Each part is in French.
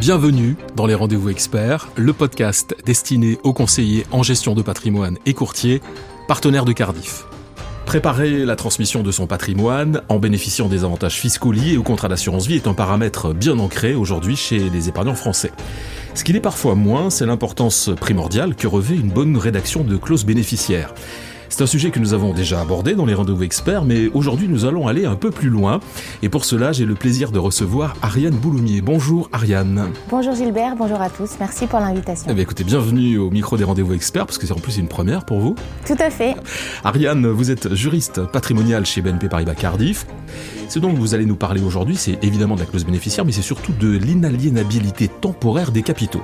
Bienvenue dans les Rendez-vous Experts, le podcast destiné aux conseillers en gestion de patrimoine et courtiers, partenaires de Cardiff. Préparer la transmission de son patrimoine en bénéficiant des avantages fiscaux liés au contrat d'assurance vie est un paramètre bien ancré aujourd'hui chez les épargnants français. Ce qui l'est parfois moins, c'est l'importance primordiale que revêt une bonne rédaction de clauses bénéficiaires. C'est un sujet que nous avons déjà abordé dans les rendez-vous experts, mais aujourd'hui nous allons aller un peu plus loin. Et pour cela, j'ai le plaisir de recevoir Ariane Bouloumier. Bonjour Ariane. Bonjour Gilbert, bonjour à tous. Merci pour l'invitation. Eh bien, écoutez, bienvenue au micro des rendez-vous experts, parce que c'est en plus une première pour vous. Tout à fait. Ariane, vous êtes juriste patrimonial chez BNP Paribas Cardiff. Ce dont vous allez nous parler aujourd'hui, c'est évidemment de la clause bénéficiaire, mais c'est surtout de l'inaliénabilité temporaire des capitaux.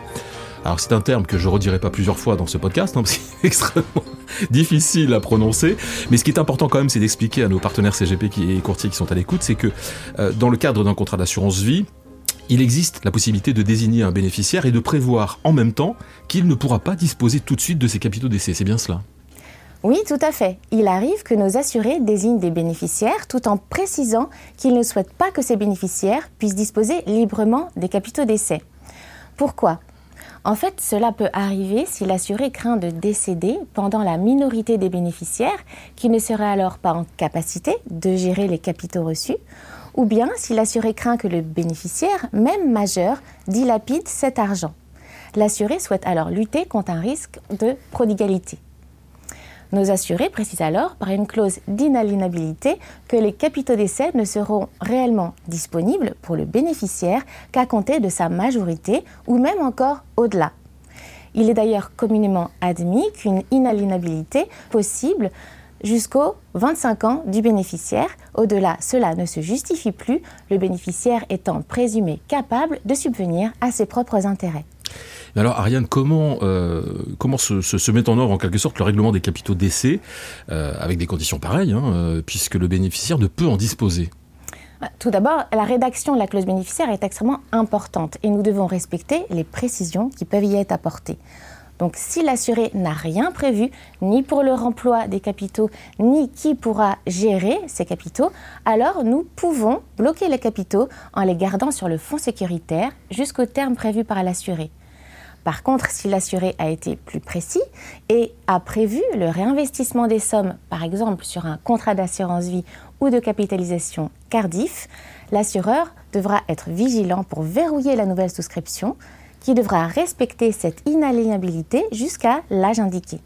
Alors c'est un terme que je redirai pas plusieurs fois dans ce podcast, hein, extrêmement difficile à prononcer. Mais ce qui est important quand même, c'est d'expliquer à nos partenaires CGP et courtiers qui sont à l'écoute, c'est que euh, dans le cadre d'un contrat d'assurance vie, il existe la possibilité de désigner un bénéficiaire et de prévoir en même temps qu'il ne pourra pas disposer tout de suite de ses capitaux d'essai. C'est bien cela oui, tout à fait. Il arrive que nos assurés désignent des bénéficiaires tout en précisant qu'ils ne souhaitent pas que ces bénéficiaires puissent disposer librement des capitaux d'essai. Pourquoi? En fait, cela peut arriver si l'assuré craint de décéder pendant la minorité des bénéficiaires qui ne seraient alors pas en capacité de gérer les capitaux reçus, ou bien si l'assuré craint que le bénéficiaire, même majeur, dilapide cet argent. L'assuré souhaite alors lutter contre un risque de prodigalité. Nos assurés précisent alors, par une clause d'inaliénabilité, que les capitaux d'essai ne seront réellement disponibles pour le bénéficiaire qu'à compter de sa majorité ou même encore au-delà. Il est d'ailleurs communément admis qu'une inaliénabilité possible jusqu'aux 25 ans du bénéficiaire. Au-delà, cela ne se justifie plus, le bénéficiaire étant présumé capable de subvenir à ses propres intérêts alors Ariane, comment, euh, se, met en œuvre en quelque sorte le règlement des capitaux d'essai euh, avec des conditions pareilles, hein, euh, puisque le bénéficiaire ne peut en disposer? Tout d'abord, la rédaction de la clause bénéficiaire est extrêmement importante et nous devons respecter les précisions qui peuvent y être apportées. Donc si l'assuré n'a rien prévu, ni pour le remploi des capitaux, ni qui pourra gérer ces capitaux, alors nous pouvons bloquer les capitaux en les gardant sur le fonds sécuritaire jusqu'au terme prévu par l'assuré. Par contre, si l'assuré a été plus précis et a prévu le réinvestissement des sommes, par exemple sur un contrat d'assurance vie ou de capitalisation Cardiff, l'assureur devra être vigilant pour verrouiller la nouvelle souscription qui devra respecter cette inaliénabilité jusqu'à l'âge indiqué.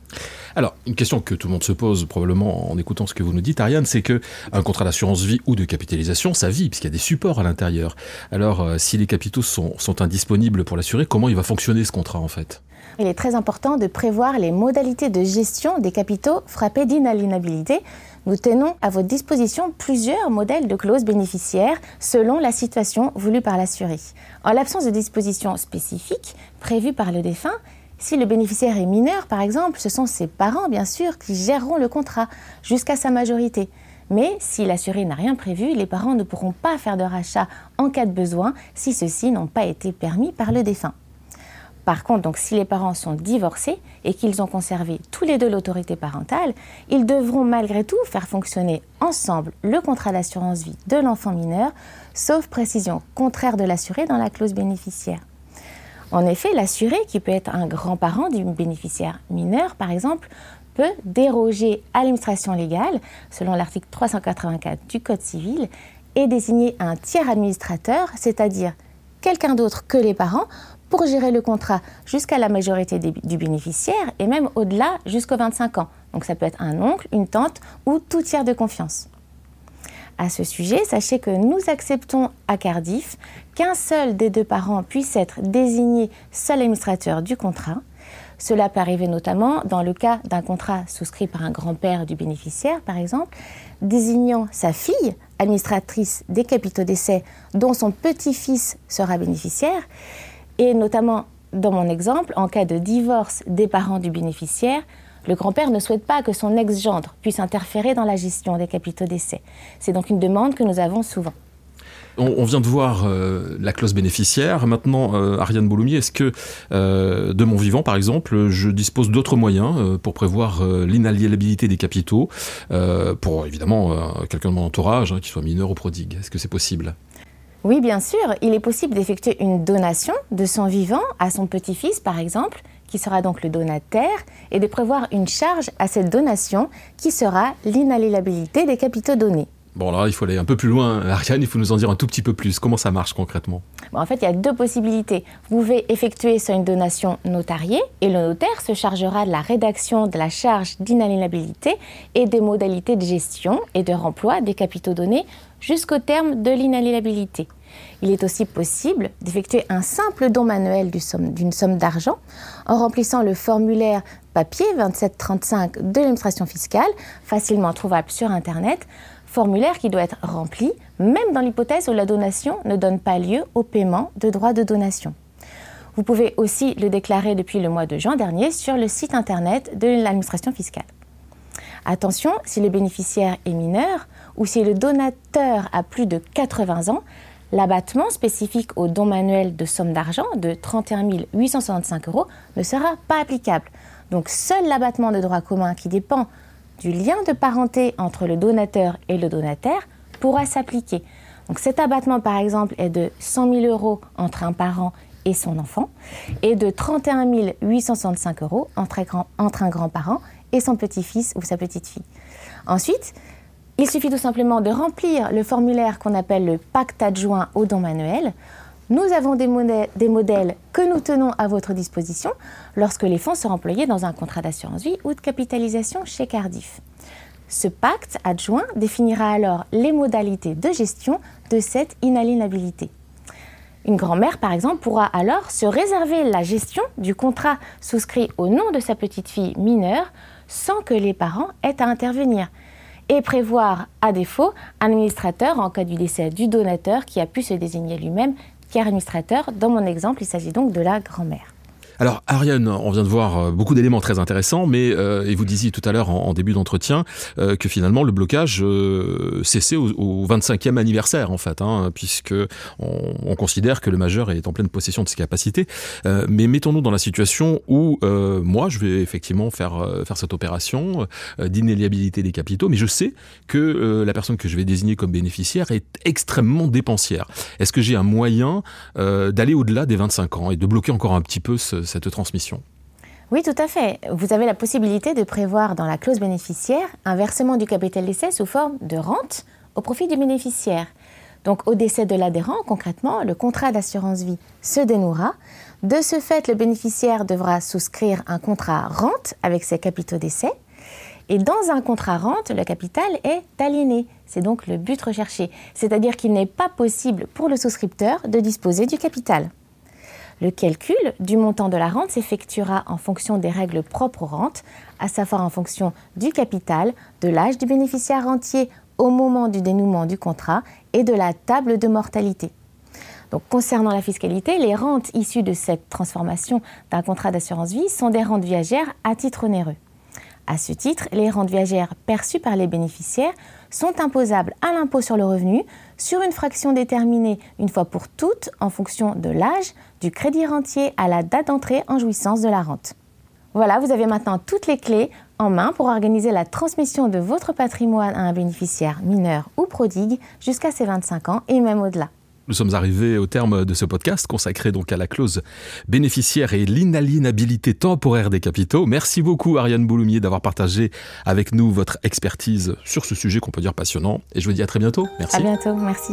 Alors, une question que tout le monde se pose probablement en écoutant ce que vous nous dites, Ariane, c'est que un contrat d'assurance vie ou de capitalisation, ça vit, puisqu'il y a des supports à l'intérieur. Alors, euh, si les capitaux sont, sont indisponibles pour l'assurer, comment il va fonctionner ce contrat en fait? Il est très important de prévoir les modalités de gestion des capitaux frappés d'inaliénabilité. Nous tenons à votre disposition plusieurs modèles de clauses bénéficiaires selon la situation voulue par l'assuré. En l'absence de dispositions spécifiques prévues par le défunt, si le bénéficiaire est mineur, par exemple, ce sont ses parents, bien sûr, qui géreront le contrat jusqu'à sa majorité. Mais si l'assuré n'a rien prévu, les parents ne pourront pas faire de rachat en cas de besoin si ceux-ci n'ont pas été permis par le défunt. Par contre, si les parents sont divorcés et qu'ils ont conservé tous les deux l'autorité parentale, ils devront malgré tout faire fonctionner ensemble le contrat d'assurance vie de l'enfant mineur, sauf précision contraire de l'assuré dans la clause bénéficiaire. En effet, l'assuré, qui peut être un grand-parent du bénéficiaire mineur, par exemple, peut déroger à l'administration légale, selon l'article 384 du Code civil, et désigner un tiers administrateur, c'est-à-dire quelqu'un d'autre que les parents, pour gérer le contrat jusqu'à la majorité du bénéficiaire et même au-delà jusqu'aux 25 ans. Donc ça peut être un oncle, une tante ou tout tiers de confiance. À ce sujet, sachez que nous acceptons à Cardiff qu'un seul des deux parents puisse être désigné seul administrateur du contrat. Cela peut arriver notamment dans le cas d'un contrat souscrit par un grand-père du bénéficiaire, par exemple, désignant sa fille administratrice des capitaux d'essai dont son petit-fils sera bénéficiaire, et notamment, dans mon exemple, en cas de divorce des parents du bénéficiaire, le grand-père ne souhaite pas que son ex-gendre puisse interférer dans la gestion des capitaux d'essai. C'est donc une demande que nous avons souvent. On, vient de voir euh, la clause bénéficiaire. Maintenant, euh, Ariane Bouloumier, est-ce que euh, de mon vivant, par exemple, je dispose d'autres moyens pour prévoir l'inaliénabilité des capitaux pour évidemment quelqu'un de mon entourage, hein, qui soit mineur ou prodigue? Est-ce que c'est possible? Oui, bien sûr, il est possible d'effectuer une donation de son vivant à son petit-fils, par exemple, qui sera donc le donataire, et de prévoir une charge à cette donation qui sera l'inaliénabilité des capitaux donnés. Bon, alors il faut aller un peu plus loin. Ariane, il faut nous en dire un tout petit peu plus. Comment ça marche concrètement En fait, il y a deux possibilités. Vous pouvez effectuer soit une donation notariée, et le notaire se chargera de la rédaction de la charge d'inaliénabilité et des modalités de gestion et de remploi des capitaux donnés jusqu'au terme de l'inaliénabilité. Il est aussi possible d'effectuer un simple don manuel d'une somme d'argent en remplissant le formulaire papier 2735 de l'administration fiscale, facilement trouvable sur Internet, formulaire qui doit être rempli même dans l'hypothèse où la donation ne donne pas lieu au paiement de droits de donation. Vous pouvez aussi le déclarer depuis le mois de juin dernier sur le site internet de l'administration fiscale. Attention, si le bénéficiaire est mineur ou si le donateur a plus de 80 ans, l'abattement spécifique au don manuel de somme d'argent de 31 865 euros ne sera pas applicable. Donc seul l'abattement de droit commun qui dépend du lien de parenté entre le donateur et le donataire pourra s'appliquer. Donc cet abattement, par exemple, est de 100 000 euros entre un parent et son enfant, et de 31 865 euros entre un grand-parent et son petit-fils ou sa petite-fille. Ensuite, il suffit tout simplement de remplir le formulaire qu'on appelle le pacte adjoint au don manuel. Nous avons des modèles, que nous tenons à votre disposition lorsque les fonds sont employés dans un contrat d'assurance vie ou de capitalisation chez Cardiff. Ce pacte adjoint définira alors les modalités de gestion de cette inaliénabilité. Une grand-mère, par exemple, pourra alors se réserver la gestion du contrat souscrit au nom de sa petite fille mineure sans que les parents aient à intervenir et prévoir, à défaut, un administrateur en cas du décès du donateur qui a pu se désigner lui-même administrateur. Dans mon exemple, il s'agit donc de la grand-mère. Alors Ariane, on vient de voir euh, beaucoup d'éléments très intéressants, mais euh, et vous disiez tout à l'heure en, début d'entretien euh, que finalement le blocage cessait au, 25e anniversaire en fait, hein, puisque on, considère que le majeur est en pleine possession de ses capacités. mais mettons-nous dans la situation où moi je vais effectivement faire faire cette opération d'inéliabilité des capitaux, mais je sais que la personne que je vais désigner comme bénéficiaire est extrêmement dépensière. Est-ce que j'ai un moyen d'aller au-delà des 25 ans et de bloquer encore un petit peu ce, cette transmission oui, tout à fait. Vous avez la possibilité de prévoir dans la clause bénéficiaire un versement du capital d'essai sous forme de rente au profit du bénéficiaire. Donc au décès de l'adhérent, concrètement, le contrat d'assurance vie se dénouera. De ce fait, le bénéficiaire devra souscrire un contrat rente avec ses capitaux d'essai. Et dans un contrat rente, le capital est aliéné. C'est donc le but recherché. C'est-à-dire qu'il n'est pas possible pour le souscripteur de disposer du capital. Le calcul du montant de la rente s'effectuera en fonction des règles propres aux rentes, à savoir en fonction du capital, de l'âge du bénéficiaire rentier au moment du dénouement du contrat et de la table de mortalité. Concernant la fiscalité, les rentes issues de cette transformation d'un contrat d'assurance vie sont des rentes viagères à titre onéreux. À ce titre, les rentes viagères perçues par les bénéficiaires sont imposables à l'impôt sur le revenu sur une fraction déterminée une fois pour toutes en fonction de l'âge, du crédit rentier à la date d'entrée en jouissance de la rente. Voilà, vous avez maintenant toutes les clés en main pour organiser la transmission de votre patrimoine à un bénéficiaire mineur ou prodigue jusqu'à ses 25 ans et même au-delà. Nous sommes arrivés au terme de ce podcast consacré donc à la clause bénéficiaire et l'inaliénabilité temporaire des capitaux. Merci beaucoup Ariane Bouloumier d'avoir partagé avec nous votre expertise sur ce sujet qu'on peut dire passionnant. Et je vous dis à très bientôt. Merci. À bientôt, merci.